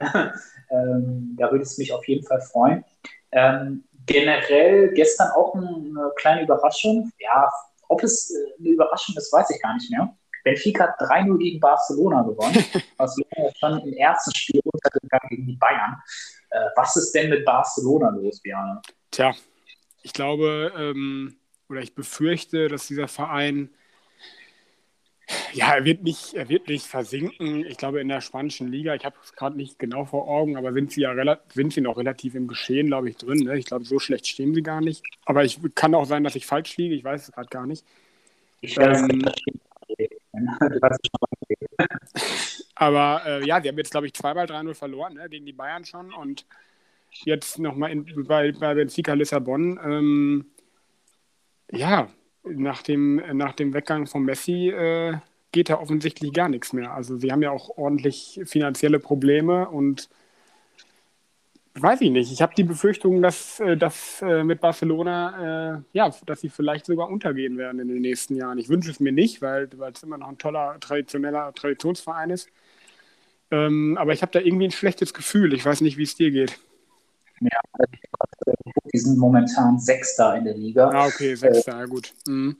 ähm, da würde es mich auf jeden Fall freuen. Ähm, generell gestern auch eine kleine Überraschung. Ja, ob es äh, eine Überraschung ist, weiß ich gar nicht mehr. Benfica hat 3-0 gegen Barcelona gewonnen. Barcelona schon im ersten Spiel untergegangen gegen die Bayern. Äh, was ist denn mit Barcelona los, Björn? Tja, ich glaube ähm, oder ich befürchte, dass dieser Verein ja, er wird nicht, er wird nicht versinken. Ich glaube, in der spanischen Liga, ich habe es gerade nicht genau vor Augen, aber sind sie ja sind sie noch relativ im Geschehen, glaube ich, drin. Ne? Ich glaube, so schlecht stehen sie gar nicht. Aber ich kann auch sein, dass ich falsch liege. Ich weiß es gerade gar nicht. Ich weiß ähm, aber äh, ja, sie haben jetzt, glaube ich, zweimal 3-0 verloren, ne? gegen die Bayern schon. Und jetzt nochmal bei, bei Benfica Lissabon. Ähm, ja, nach dem, nach dem Weggang von Messi äh, geht da offensichtlich gar nichts mehr. Also sie haben ja auch ordentlich finanzielle Probleme und weiß ich nicht. Ich habe die Befürchtung, dass, äh, dass äh, mit Barcelona, äh, ja, dass sie vielleicht sogar untergehen werden in den nächsten Jahren. Ich wünsche es mir nicht, weil, es immer noch ein toller, traditioneller Traditionsverein ist. Ähm, aber ich habe da irgendwie ein schlechtes Gefühl. Ich weiß nicht, wie es dir geht. Ja, die sind momentan Sechster in der Liga. Ah, okay, Sechster, äh, ja gut. Mhm.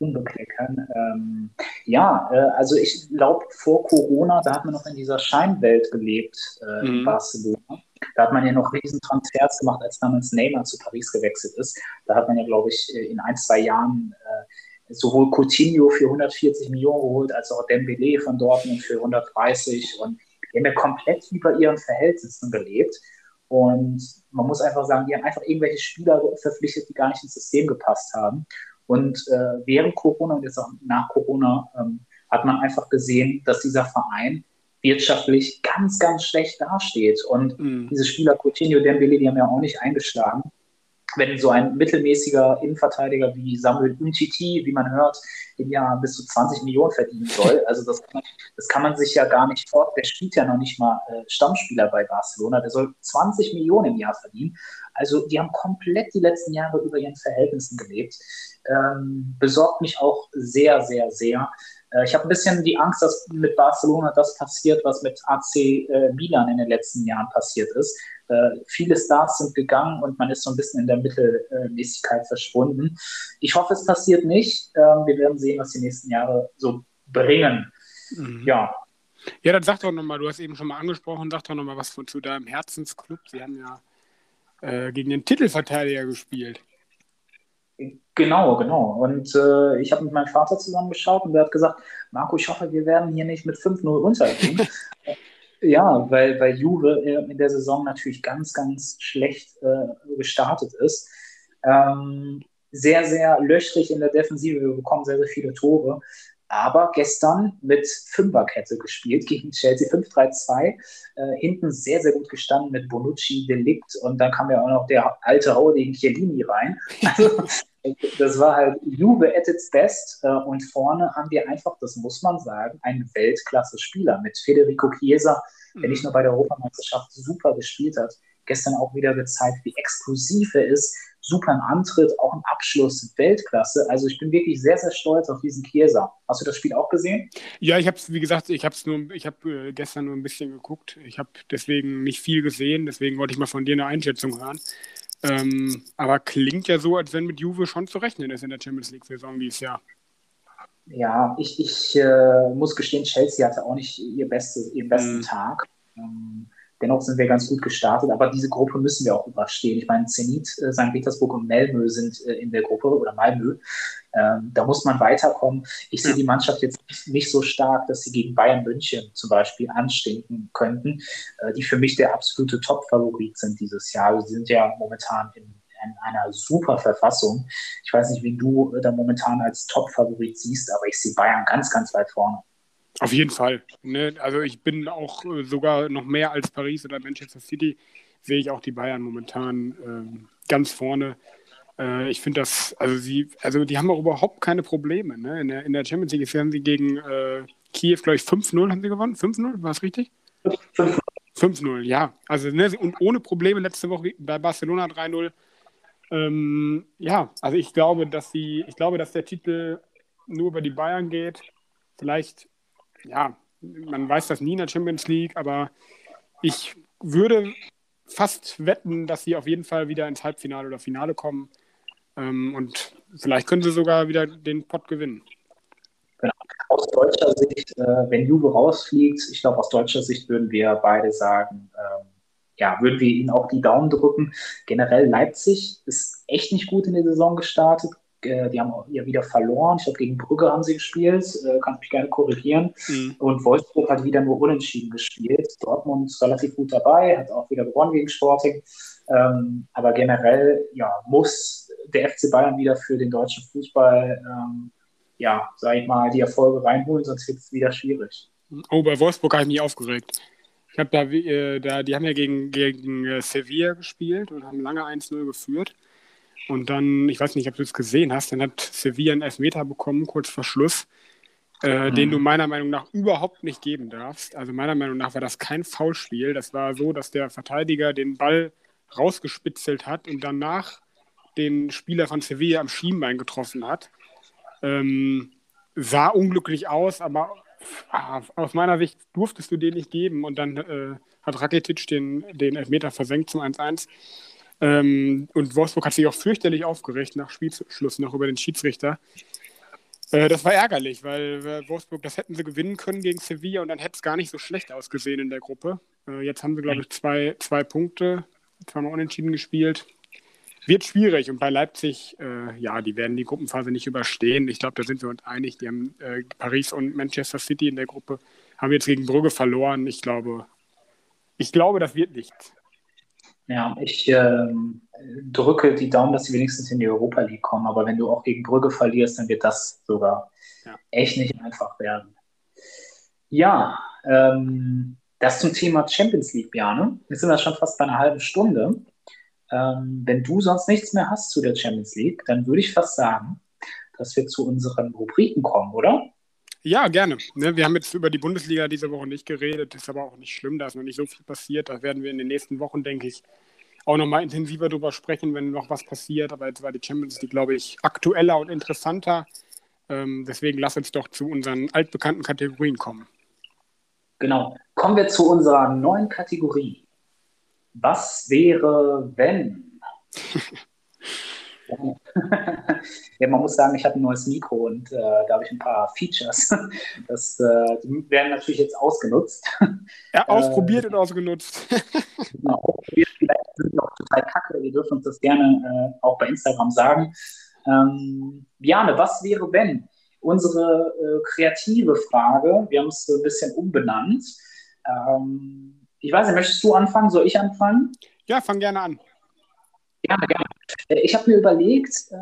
Ähm, ja, äh, also ich glaube, vor Corona, da hat man noch in dieser Scheinwelt gelebt äh, mhm. in Barcelona. Da hat man ja noch riesen Transfers gemacht, als damals Neymar zu Paris gewechselt ist. Da hat man ja, glaube ich, in ein, zwei Jahren äh, sowohl Coutinho für 140 Millionen geholt, als auch Dembele von Dortmund für 130 und die haben ja komplett über ihren Verhältnissen gelebt. Und man muss einfach sagen, die haben einfach irgendwelche Spieler verpflichtet, die gar nicht ins System gepasst haben. Und äh, während Corona und jetzt auch nach Corona ähm, hat man einfach gesehen, dass dieser Verein wirtschaftlich ganz, ganz schlecht dasteht. Und mhm. diese Spieler Coutinho, Dembele, die haben ja auch nicht eingeschlagen wenn so ein mittelmäßiger Innenverteidiger wie Samuel Umtiti, wie man hört, im Jahr bis zu 20 Millionen verdienen soll. Also das kann, man, das kann man sich ja gar nicht vor. Der spielt ja noch nicht mal äh, Stammspieler bei Barcelona. Der soll 20 Millionen im Jahr verdienen. Also die haben komplett die letzten Jahre über ihren Verhältnissen gelebt. Ähm, besorgt mich auch sehr, sehr, sehr. Äh, ich habe ein bisschen die Angst, dass mit Barcelona das passiert, was mit AC äh, Milan in den letzten Jahren passiert ist viele Stars sind gegangen und man ist so ein bisschen in der Mittelmäßigkeit verschwunden. Ich hoffe, es passiert nicht. Ähm, wir werden sehen, was die nächsten Jahre so bringen. Mhm. Ja. Ja, dann sag doch nochmal, du hast eben schon mal angesprochen, sag doch nochmal was von, zu deinem Herzensclub. Sie haben ja äh, gegen den Titelverteidiger gespielt. Genau, genau. Und äh, ich habe mit meinem Vater zusammengeschaut und der hat gesagt, Marco, ich hoffe, wir werden hier nicht mit 5-0 untergehen. Ja, weil, weil Juve in der Saison natürlich ganz, ganz schlecht äh, gestartet ist. Ähm, sehr, sehr löchrig in der Defensive. Wir bekommen sehr, sehr viele Tore. Aber gestern mit Fünferkette gespielt gegen Chelsea 5-3-2. Äh, hinten sehr, sehr gut gestanden mit Bonucci, Delikt und dann kam ja auch noch der alte Hauding Chiellini rein. Also, das war halt Juve at its best. Äh, und vorne haben wir einfach, das muss man sagen, einen Weltklasse-Spieler mit Federico Chiesa, der nicht mhm. nur bei der Europameisterschaft super gespielt hat, gestern auch wieder gezeigt, wie explosiv er ist. Super im Antritt, auch im Abschluss, Weltklasse. Also ich bin wirklich sehr, sehr stolz auf diesen Chiesa. Hast du das Spiel auch gesehen? Ja, ich habe es, wie gesagt, ich habe es nur, ich habe äh, gestern nur ein bisschen geguckt. Ich habe deswegen nicht viel gesehen, deswegen wollte ich mal von dir eine Einschätzung hören. Ähm, aber klingt ja so, als wenn mit Juve schon zu rechnen ist in der Champions League-Saison dieses Jahr. Ja, ich, ich äh, muss gestehen, Chelsea hatte auch nicht ihr bestes, ihren besten mhm. Tag. Ähm, Dennoch sind wir ganz gut gestartet, aber diese Gruppe müssen wir auch überstehen. Ich meine, Zenit, äh, St. Petersburg und Malmö sind äh, in der Gruppe oder Malmö. Ähm, da muss man weiterkommen. Ich sehe die Mannschaft jetzt nicht so stark, dass sie gegen Bayern München zum Beispiel anstinken könnten, äh, die für mich der absolute Top-Favorit sind dieses Jahr. Also sie sind ja momentan in, in einer super Verfassung. Ich weiß nicht, wen du da momentan als Top-Favorit siehst, aber ich sehe Bayern ganz, ganz weit vorne. Auf jeden Fall. Ne? Also ich bin auch äh, sogar noch mehr als Paris oder Manchester City, sehe ich auch die Bayern momentan ähm, ganz vorne. Äh, ich finde das, also sie, also die haben auch überhaupt keine Probleme. Ne? In, der, in der Champions League haben sie gegen äh, Kiew, glaube ich, 5-0 haben sie gewonnen. 5-0, war es richtig? 5-0, ja. Also ne, und ohne Probleme letzte Woche bei Barcelona 3-0. Ähm, ja, also ich glaube, dass sie, ich glaube, dass der Titel nur über die Bayern geht. Vielleicht ja, man weiß das nie in der Champions League, aber ich würde fast wetten, dass sie auf jeden Fall wieder ins Halbfinale oder Finale kommen. Ähm, und vielleicht können sie sogar wieder den Pott gewinnen. Genau. Aus deutscher Sicht, äh, wenn Juve rausfliegt, ich glaube, aus deutscher Sicht würden wir beide sagen, ähm, ja, würden wir ihnen auch die Daumen drücken. Generell Leipzig ist echt nicht gut in die Saison gestartet, äh, die haben ja wieder verloren. Ich glaube, gegen Brügge haben sie gespielt. Äh, kannst mich gerne korrigieren. Mhm. Und Wolfsburg hat wieder nur unentschieden gespielt. Dortmund ist relativ gut dabei, hat auch wieder gewonnen gegen Sporting. Ähm, aber generell ja, muss der FC Bayern wieder für den deutschen Fußball, ähm, ja, sag ich mal, die Erfolge reinholen, sonst wird es wieder schwierig. Oh, bei Wolfsburg habe ich mich aufgeregt. Ich habe da, äh, da, die haben ja gegen, gegen äh, Sevilla gespielt und haben lange 1-0 geführt. Und dann, ich weiß nicht, ob du es gesehen hast, dann hat Sevilla einen Elfmeter bekommen, kurz vor Schluss, äh, mhm. den du meiner Meinung nach überhaupt nicht geben darfst. Also meiner Meinung nach war das kein Foulspiel. Das war so, dass der Verteidiger den Ball rausgespitzelt hat und danach den Spieler von Sevilla am Schienbein getroffen hat. Ähm, sah unglücklich aus, aber ah, aus meiner Sicht durftest du den nicht geben. Und dann äh, hat Rakitic den, den Elfmeter versenkt zum 1-1. Ähm, und Wolfsburg hat sich auch fürchterlich aufgeregt nach Spielschluss noch über den Schiedsrichter. Äh, das war ärgerlich, weil äh, Wolfsburg, das hätten sie gewinnen können gegen Sevilla und dann hätte es gar nicht so schlecht ausgesehen in der Gruppe. Äh, jetzt haben sie, glaube ich, zwei, zwei Punkte, zweimal unentschieden gespielt. Wird schwierig und bei Leipzig, äh, ja, die werden die Gruppenphase nicht überstehen. Ich glaube, da sind wir uns einig. Die haben äh, Paris und Manchester City in der Gruppe, haben jetzt gegen Brügge verloren. Ich glaube, ich glaube, das wird nichts. Ja, ich äh, drücke die Daumen, dass sie wenigstens in die Europa League kommen. Aber wenn du auch gegen Brügge verlierst, dann wird das sogar ja. echt nicht einfach werden. Ja, ähm, das zum Thema Champions League, Bjane. Jetzt sind wir schon fast bei einer halben Stunde. Ähm, wenn du sonst nichts mehr hast zu der Champions League, dann würde ich fast sagen, dass wir zu unseren Rubriken kommen, oder? Ja, gerne. Ne, wir haben jetzt über die Bundesliga diese Woche nicht geredet, ist aber auch nicht schlimm, da ist noch nicht so viel passiert. Da werden wir in den nächsten Wochen, denke ich, auch nochmal intensiver drüber sprechen, wenn noch was passiert. Aber jetzt war die Champions League, glaube ich, aktueller und interessanter. Ähm, deswegen lass uns doch zu unseren altbekannten Kategorien kommen. Genau. Kommen wir zu unserer neuen Kategorie. Was wäre, wenn? ja, man muss sagen, ich habe ein neues Mikro und äh, da habe ich ein paar Features. Das, äh, die werden natürlich jetzt ausgenutzt. Ja, ausprobiert äh, und ausgenutzt. genau, ausprobiert. Total kacke. Ihr dürft uns das gerne äh, auch bei Instagram sagen. Ähm, Biane, was wäre, wenn? Unsere äh, kreative Frage, wir haben es so ein bisschen umbenannt. Ähm, ich weiß nicht, möchtest du anfangen? Soll ich anfangen? Ja, fang gerne an. Gerne, gerne. Äh, ich habe mir überlegt, äh,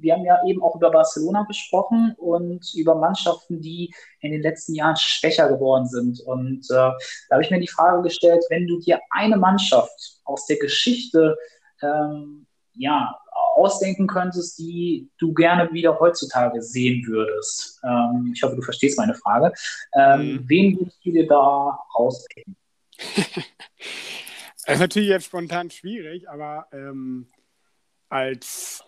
wir haben ja eben auch über Barcelona gesprochen und über Mannschaften, die in den letzten Jahren schwächer geworden sind. Und äh, da habe ich mir die Frage gestellt, wenn du dir eine Mannschaft aus der Geschichte ähm, ja, ausdenken könntest, die du gerne wieder heutzutage sehen würdest. Ähm, ich hoffe, du verstehst meine Frage. Ähm, mhm. Wen würdest du dir da rauspicken? Das ist natürlich jetzt spontan schwierig, aber ähm, als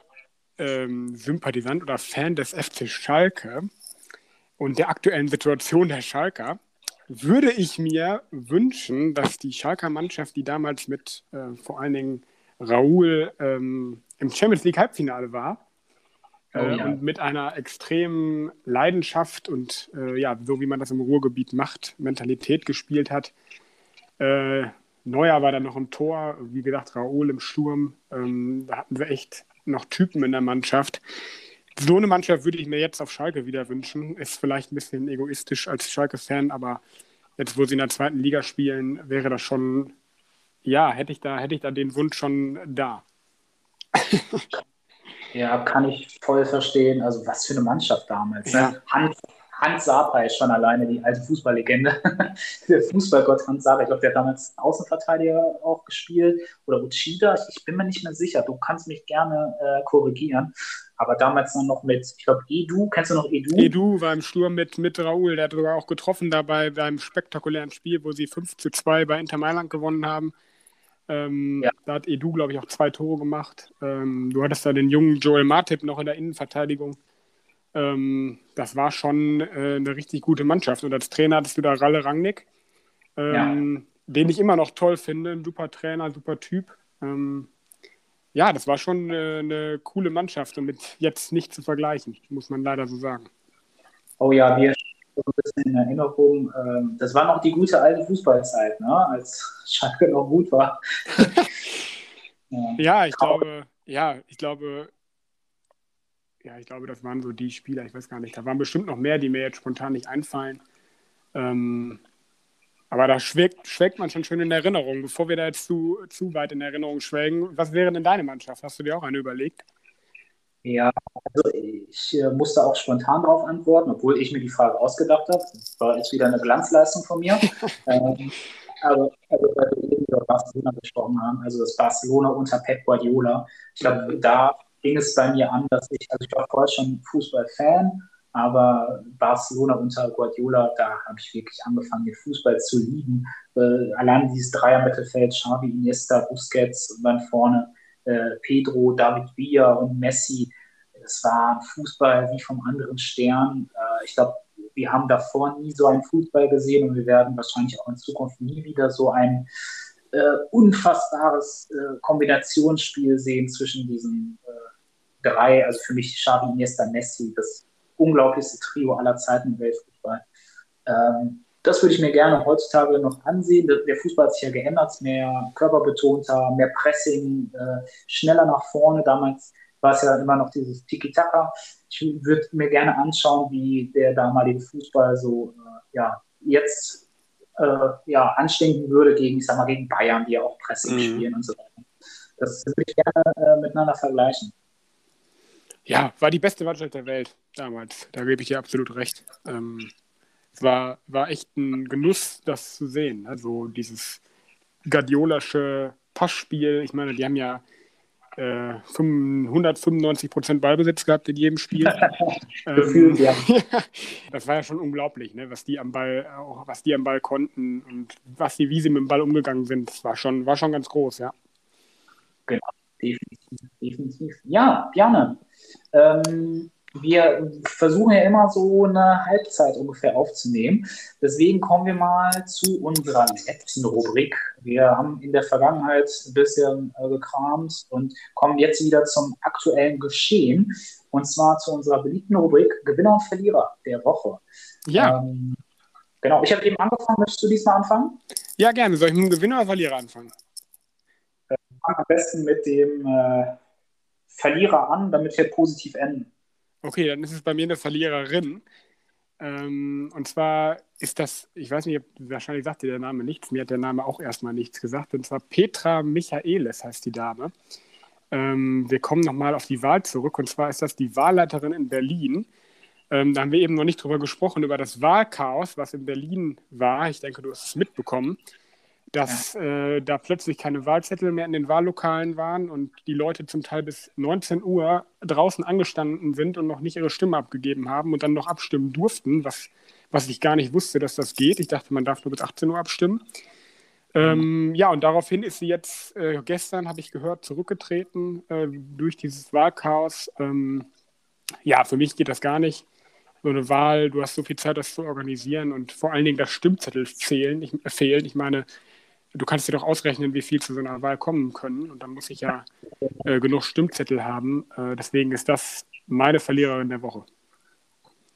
ähm, Sympathisant oder Fan des FC Schalke und der aktuellen Situation der Schalker würde ich mir wünschen, dass die Schalker Mannschaft, die damals mit äh, vor allen Dingen Raoul ähm, im Champions League Halbfinale war, äh, oh, ja. und mit einer extremen Leidenschaft und äh, ja, so wie man das im Ruhrgebiet macht, Mentalität gespielt hat, äh, Neuer war dann noch im Tor, wie gesagt, Raoul im Sturm. Ähm, da hatten wir echt noch Typen in der Mannschaft. So eine Mannschaft würde ich mir jetzt auf Schalke wieder wünschen. Ist vielleicht ein bisschen egoistisch als Schalke-Fan, aber jetzt, wo sie in der zweiten Liga spielen, wäre das schon, ja, hätte ich da, hätte ich da den Wunsch schon da. ja, kann ich voll verstehen. Also was für eine Mannschaft damals. Ne? Ja. Ne? Hans, Hans Sapai schon alleine, die alte Fußballlegende. der Fußballgott Hans Sapai. Ich glaube, der hat damals Außenverteidiger auch gespielt. Oder Uchida. Ich, bin mir nicht mehr sicher. Du kannst mich gerne äh, korrigieren. Aber damals dann noch mit, ich glaube, Edu. Kennst du noch Edu? Edu war im Sturm mit, mit Raoul. Der hat sogar auch getroffen dabei beim spektakulären Spiel, wo sie 5 zu 2 bei Inter Mailand gewonnen haben. Ähm, ja. Da hat Edu, glaube ich, auch zwei Tore gemacht. Ähm, du hattest da den jungen Joel Martip noch in der Innenverteidigung. Ähm, das war schon äh, eine richtig gute Mannschaft. Und als Trainer hattest du da Ralle Rangnick, ähm, ja. den ich immer noch toll finde. Ein super Trainer, super Typ. Ähm, ja, das war schon eine, eine coole Mannschaft und mit jetzt nicht zu vergleichen, muss man leider so sagen. Oh ja, wir so ein bisschen in Erinnerung. Ähm, das war noch die gute alte Fußballzeit, ne? als Schalke noch gut war. ja. ja, ich glaube, ja, ich glaube, ja, ich glaube, das waren so die Spieler, ich weiß gar nicht. Da waren bestimmt noch mehr, die mir jetzt spontan nicht einfallen. Ähm, aber da schwelgt, schwelgt man schon schön in Erinnerung. Bevor wir da jetzt zu, zu weit in Erinnerung schwelgen, was wäre denn deine Mannschaft? Hast du dir auch eine überlegt? Ja, also ich äh, musste auch spontan darauf antworten, obwohl ich mir die Frage ausgedacht habe. Das war jetzt wieder eine Glanzleistung von mir. ähm, aber also, weil wir eben über Barcelona gesprochen haben, also das Barcelona unter Pep Guardiola. Ich glaube, da ging es bei mir an, dass ich, also ich war vorher schon Fußballfan, aber Barcelona unter Guardiola, da habe ich wirklich angefangen, den Fußball zu lieben. Äh, allein dieses Dreier-Mittelfeld, Xavi, Iniesta, Busquets und dann vorne äh, Pedro, David Villa und Messi. Das war Fußball wie vom anderen Stern. Äh, ich glaube, wir haben davor nie so einen Fußball gesehen und wir werden wahrscheinlich auch in Zukunft nie wieder so ein äh, unfassbares äh, Kombinationsspiel sehen zwischen diesen äh, drei, also für mich Xavi, Iniesta, Messi, das unglaublichste Trio aller Zeiten im Weltfußball. Ähm, das würde ich mir gerne heutzutage noch ansehen. Der Fußball hat sich ja geändert, mehr körperbetonter, mehr Pressing, äh, schneller nach vorne. Damals war es ja immer noch dieses Tiki-Taka. Ich würde mir gerne anschauen, wie der damalige Fußball so äh, ja, jetzt äh, ja, anstinken würde gegen, ich sag mal, gegen Bayern, die ja auch Pressing mhm. spielen und so weiter. Das würde ich gerne äh, miteinander vergleichen. Ja, war die beste Mannschaft der Welt damals. Da gebe ich dir absolut recht. Ähm, es war, war echt ein Genuss, das zu sehen. Also dieses Guardiolasche Passspiel. Ich meine, die haben ja äh, 195 Prozent Ballbesitz gehabt in jedem Spiel. Ähm, ja. das war ja schon unglaublich, ne? was die am Ball, auch was die am Ball konnten und was die, wie sie mit dem Ball umgegangen sind. Das war schon, war schon ganz groß, ja. Genau, definitiv, definitiv. Ja, gerne. Ähm, wir versuchen ja immer so eine Halbzeit ungefähr aufzunehmen. Deswegen kommen wir mal zu unserer letzten Rubrik. Wir haben in der Vergangenheit ein bisschen äh, gekramt und kommen jetzt wieder zum aktuellen Geschehen. Und zwar zu unserer beliebten Rubrik Gewinner und Verlierer der Woche. Ja. Ähm, genau, ich habe eben angefangen. Möchtest du diesmal anfangen? Ja, gerne. Soll ich mit dem Gewinner oder Verlierer anfangen? Äh, am besten mit dem äh, Verlierer an, damit wir positiv enden. Okay, dann ist es bei mir eine Verliererin. Ähm, und zwar ist das, ich weiß nicht, wahrscheinlich sagt dir der Name nichts, mir hat der Name auch erstmal nichts gesagt, und zwar Petra Michaelis heißt die Dame. Ähm, wir kommen nochmal auf die Wahl zurück, und zwar ist das die Wahlleiterin in Berlin. Ähm, da haben wir eben noch nicht drüber gesprochen, über das Wahlchaos, was in Berlin war. Ich denke, du hast es mitbekommen dass ja. äh, da plötzlich keine Wahlzettel mehr in den Wahllokalen waren und die Leute zum Teil bis 19 Uhr draußen angestanden sind und noch nicht ihre Stimme abgegeben haben und dann noch abstimmen durften, was, was ich gar nicht wusste, dass das geht. Ich dachte, man darf nur bis 18 Uhr abstimmen. Ähm, ja, und daraufhin ist sie jetzt, äh, gestern habe ich gehört, zurückgetreten äh, durch dieses Wahlchaos. Ähm, ja, für mich geht das gar nicht. So eine Wahl, du hast so viel Zeit, das zu organisieren und vor allen Dingen das Stimmzettel zählen, ich, äh, fehlen. Ich meine, du kannst dir doch ausrechnen, wie viel zu so einer Wahl kommen können. Und dann muss ich ja äh, genug Stimmzettel haben. Äh, deswegen ist das meine Verliererin der Woche.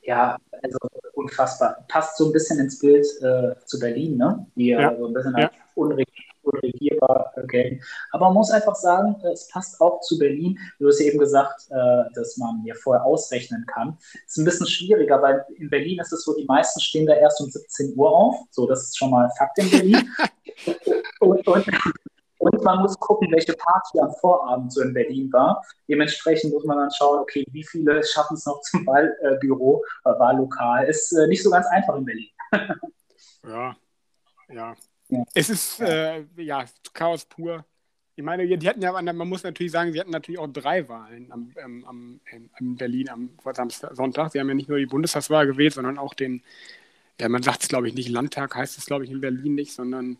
Ja, also unfassbar. Passt so ein bisschen ins Bild äh, zu Berlin, ne? Die ja, so ein bisschen ja. Unrecht korrigierbar gelten. Aber man muss einfach sagen, es passt auch zu Berlin. Du hast eben gesagt, äh, dass man ja vorher ausrechnen kann. Es ist ein bisschen schwieriger, weil in Berlin ist es so, die meisten stehen da erst um 17 Uhr auf. So, das ist schon mal Fakt in Berlin. und, und, und man muss gucken, welche Party am Vorabend so in Berlin war. Dementsprechend muss man dann schauen, okay, wie viele schaffen es noch zum Wahlbüro, äh, Wahllokal. Ist äh, nicht so ganz einfach in Berlin. ja, ja. ja. Es ist äh, ja Chaos pur. Ich meine, die hatten ja, man muss natürlich sagen, sie hatten natürlich auch drei Wahlen am, ähm, am, in Berlin am Samstag, Sonntag. Sie haben ja nicht nur die Bundestagswahl gewählt, sondern auch den, ja, man sagt es glaube ich nicht, Landtag heißt es glaube ich in Berlin nicht, sondern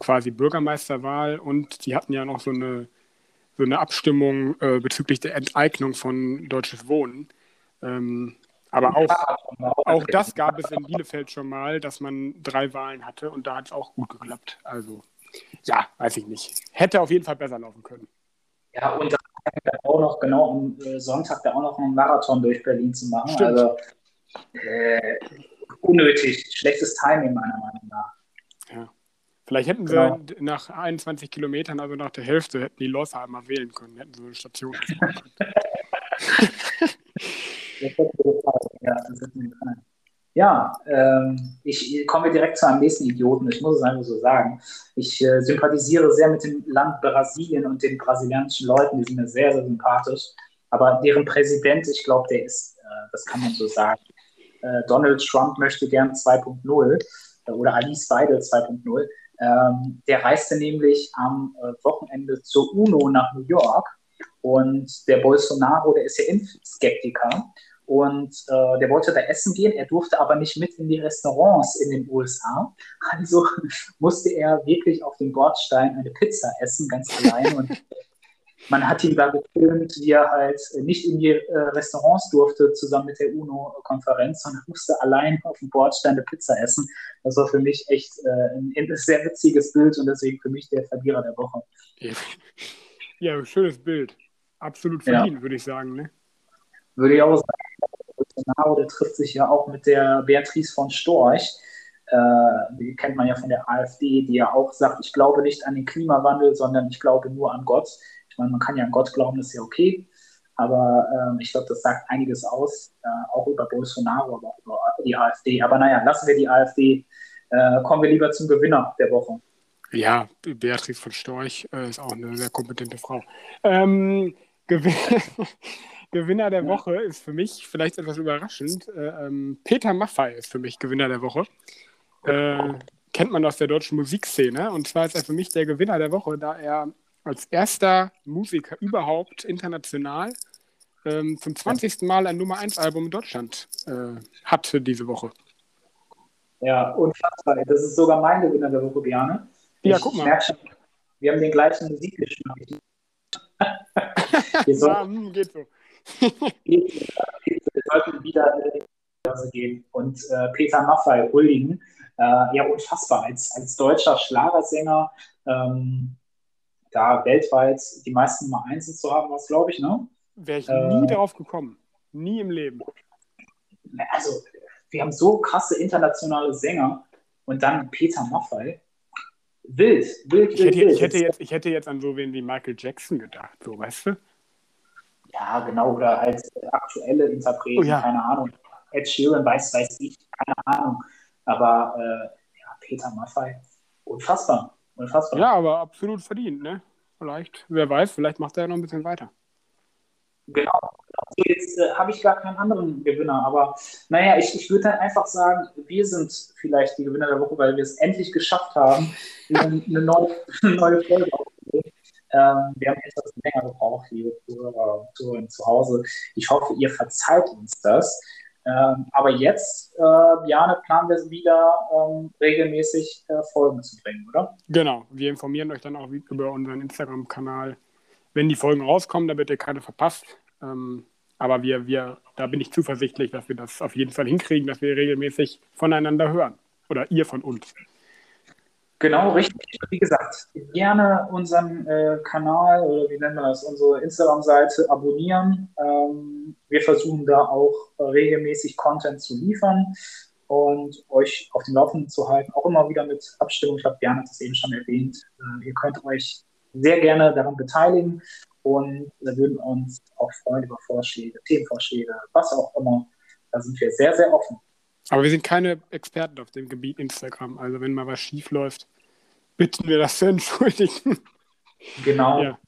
quasi Bürgermeisterwahl und sie hatten ja noch so eine, so eine Abstimmung äh, bezüglich der Enteignung von Deutsches Wohnen. Ähm, aber auch, auch das gab es in Bielefeld schon mal, dass man drei Wahlen hatte und da hat es auch gut geklappt. Also, ja, weiß ich nicht. Hätte auf jeden Fall besser laufen können. Ja, und dann auch noch genau am äh, Sonntag da auch noch einen Marathon durch Berlin zu machen. Stimmt. Also äh, unnötig, schlechtes Timing meiner Meinung nach. Vielleicht hätten genau. sie nach 21 Kilometern, also nach der Hälfte, hätten die Läufer einmal wählen können, hätten sie eine Station. ja, ähm, ich komme direkt zu einem nächsten Idioten, ich muss es einfach so sagen. Ich äh, sympathisiere sehr mit dem Land Brasilien und den brasilianischen Leuten, die sind mir sehr, sehr sympathisch. Aber deren Präsident, ich glaube, der ist, äh, das kann man so sagen, äh, Donald Trump möchte gern 2.0 äh, oder Alice Weidel 2.0. Ähm, der reiste nämlich am äh, Wochenende zur UNO nach New York und der Bolsonaro, der ist ja Impfskeptiker und äh, der wollte da essen gehen, er durfte aber nicht mit in die Restaurants in den USA. Also musste er wirklich auf dem Bordstein eine Pizza essen, ganz allein. Und man hat ihn da gefilmt, wie er halt nicht in die äh, Restaurants durfte, zusammen mit der UNO-Konferenz, sondern musste allein auf dem Bordstein eine Pizza essen. Das war für mich echt äh, ein, ein, sehr witziges Bild und deswegen für mich der Verlierer der Woche. Ja, schönes Bild. Absolut verdient, ja. würde ich sagen. Ne? Würde ich auch sagen. Bolsonaro, der trifft sich ja auch mit der Beatrice von Storch. Äh, die kennt man ja von der AfD, die ja auch sagt, ich glaube nicht an den Klimawandel, sondern ich glaube nur an Gott meine, man kann ja an Gott glauben, das ist ja okay. Aber ähm, ich glaube, das sagt einiges aus, äh, auch über Bolsonaro, aber auch über die AfD. Aber naja, lassen wir die AfD. Äh, kommen wir lieber zum Gewinner der Woche. Ja, Beatrice von Storch äh, ist auch eine sehr kompetente Frau. Ähm, Gewin Gewinner der ja. Woche ist für mich vielleicht etwas überraschend. Äh, ähm, Peter Maffay ist für mich Gewinner der Woche. Äh, kennt man aus der deutschen Musikszene. Und zwar ist er für mich der Gewinner der Woche, da er als erster Musiker überhaupt international ähm, zum 20. Mal ein Nummer 1 Album in Deutschland äh, hatte diese Woche. Ja, unfassbar. Das ist sogar mein Gewinner der Woche, Gerne. Ja, ich guck mal. Schon, wir haben den gleichen Musikgeschmack. wir sollten, ja, geht so. wir sollten wieder in die gehen und äh, Peter Maffay huldigen. Äh, ja, unfassbar. Als, als deutscher Schlagersänger ähm, da weltweit die meisten Nummer 1 zu haben, was glaube ich, ne? Wäre ich äh, nie darauf gekommen. Nie im Leben. Also, wir haben so krasse internationale Sänger und dann Peter Maffay. Wild, wild, ich hätte, wild. Ich hätte, jetzt, ich hätte jetzt an so wen wie Michael Jackson gedacht, so, weißt du? Ja, genau, oder als aktuelle Interpreten, oh, ja. keine Ahnung. Ed Sheeran, weiß, weiß ich, keine Ahnung. Aber äh, ja, Peter Maffay, unfassbar. Unfassbar. Ja, aber absolut verdient, ne? Vielleicht, wer weiß, vielleicht macht er ja noch ein bisschen weiter. Genau. Also jetzt äh, habe ich gar keinen anderen Gewinner, aber naja, ich, ich würde dann einfach sagen, wir sind vielleicht die Gewinner der Woche, weil wir es endlich geschafft haben, eine, eine, neue, eine neue Folge aufzunehmen. Ähm, wir haben etwas länger gebraucht, liebe Zuhörer und Zuhörer zu Hause. Ich hoffe, ihr verzeiht uns das. Ähm, aber jetzt, äh, Bjane, planen wir wieder ähm, regelmäßig äh, Folgen zu bringen, oder? Genau, wir informieren euch dann auch über unseren Instagram-Kanal, wenn die Folgen rauskommen, damit ihr keine verpasst. Ähm, aber wir, wir, da bin ich zuversichtlich, dass wir das auf jeden Fall hinkriegen, dass wir regelmäßig voneinander hören. Oder ihr von uns. Genau, richtig. Wie gesagt, gerne unseren äh, Kanal oder wie nennen wir das, unsere Instagram-Seite abonnieren. Ähm, wir versuchen da auch äh, regelmäßig Content zu liefern. und euch auf dem Laufenden zu halten, auch immer wieder mit Abstimmung. Ich glaube, Björn hat es eben schon erwähnt. Äh, ihr könnt euch sehr gerne daran beteiligen und wir würden uns auch freuen über Vorschläge, Themenvorschläge, was auch immer. Da sind wir sehr, sehr offen. Aber wir sind keine Experten auf dem Gebiet Instagram. Also wenn mal was schief läuft, bitten wir das zu entschuldigen. Genau. Ja.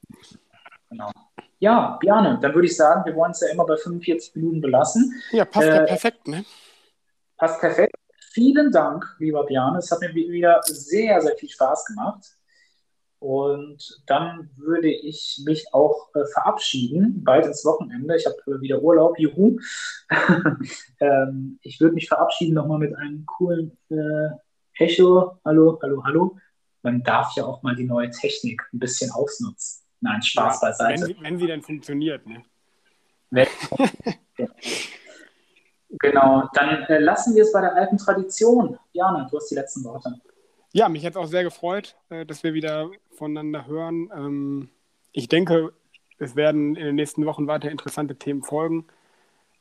genau. Ja, Björn, dann würde ich sagen, wir wollen es ja immer bei 45 Minuten belassen. Ja, passt äh, ja perfekt, ne? Passt perfekt. Vielen Dank, lieber Björn. Es hat mir wieder sehr, sehr viel Spaß gemacht. Und dann würde ich mich auch äh, verabschieden, bald ins Wochenende. Ich habe äh, wieder Urlaub, juhu. ähm, ich würde mich verabschieden nochmal mit einem coolen äh, Echo. Hallo, hallo, hallo. Man darf ja auch mal die neue Technik ein bisschen ausnutzen. Nein, Spaß ja, beiseite. Wenn sie, wenn sie denn funktioniert, ne? genau, dann äh, lassen wir es bei der alten Tradition. Jana, du hast die letzten Worte. Ja, mich hat es auch sehr gefreut, äh, dass wir wieder voneinander hören. Ähm, ich denke, es werden in den nächsten Wochen weiter interessante Themen folgen,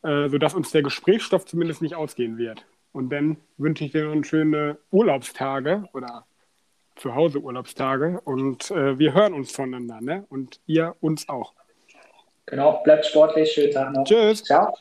äh, sodass uns der Gesprächsstoff zumindest nicht ausgehen wird. Und dann wünsche ich dir noch schöne Urlaubstage oder Zuhause Urlaubstage und äh, wir hören uns voneinander ne? und ihr uns auch. Genau, bleibt sportlich, schönen Tag noch. Tschüss. Ciao.